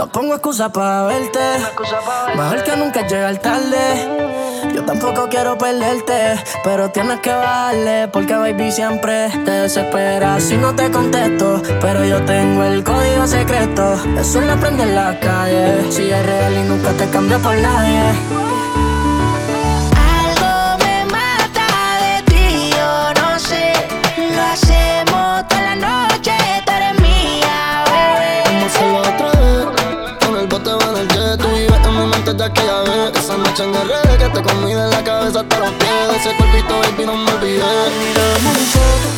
No pongo excusa para verte. Mejor que nunca llegar tarde. Yo tampoco quiero perderte, pero tienes que bajarle porque baby siempre te desespera si no te contesto. Pero yo tengo el código secreto, eso lo aprende en la calle. Si es real y nunca te cambio por nadie. En el que te comida en la cabeza hasta los pies. De ese cuerpito, baby, no me olvidé. Miramos un poco,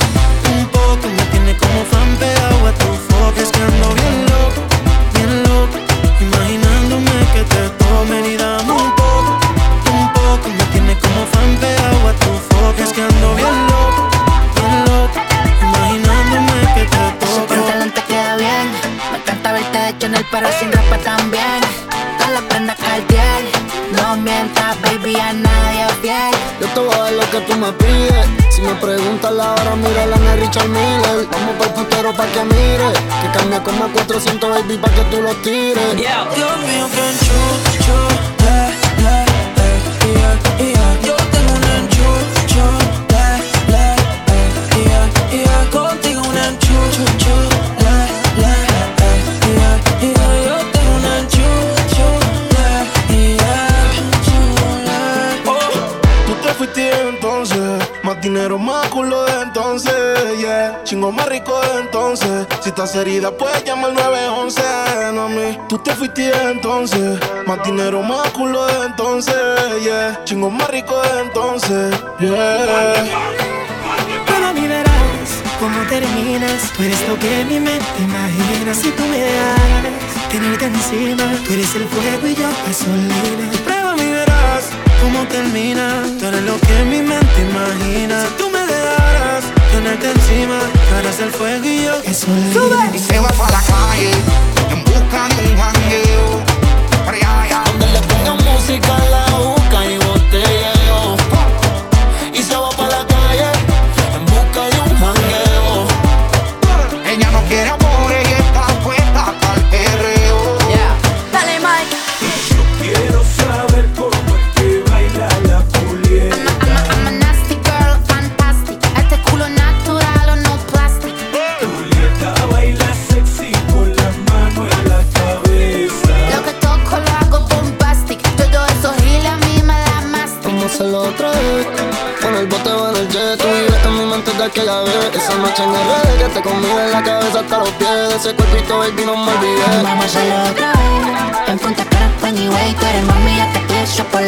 un poco. Me tiene como fan pegado a tu foco. Es que ando bien loco, bien loco. Imaginándome que te tome y damos un poco, un poco. Me tiene como fan pegado a tu foco. Es que ando bien loco, bien loco. Imaginándome que te toque. Ese talento te queda bien. Me encanta verte hecho en el perro sin baby, a nadie fiel. Yo te voy a dar lo que tú me pides. Si me preguntas la hora, mira la de Richard Miller. Vamos para el puntero pa' que mire. Que cambia como 400, baby, pa' que tú lo tires. Yeah. Dios mío, que enchucho, eh, eh, eh, yeah, Yo tengo un enchucho, eh, eh, yeah, Contigo un enchucho. dinero, Chingo más rico de entonces. Si estás herida, puedes llamar 911, no mí. Tú te fuiste de entonces. Más dinero, más culo de entonces, yeah. Chingo más rico de entonces, yeah. Mi verás cómo terminas. Tú eres lo que mi mente imagina. Si tú me das tenerte encima, tú eres el fuego y yo gasolina. Prueba mi verás cómo termina. Tú eres lo que mi mente imagina. Tenerte encima, tú el fuego y yo que soy. Y se va para la calle en busca de un jangueo. Aquella vez. Esa noche en el red que te comida en la cabeza hasta los pies. De ese cuerpito baby no me olvidé. Vamos a hacerlo otra vez. En Punta Cana, Way Tú eres mami, ya te pienso por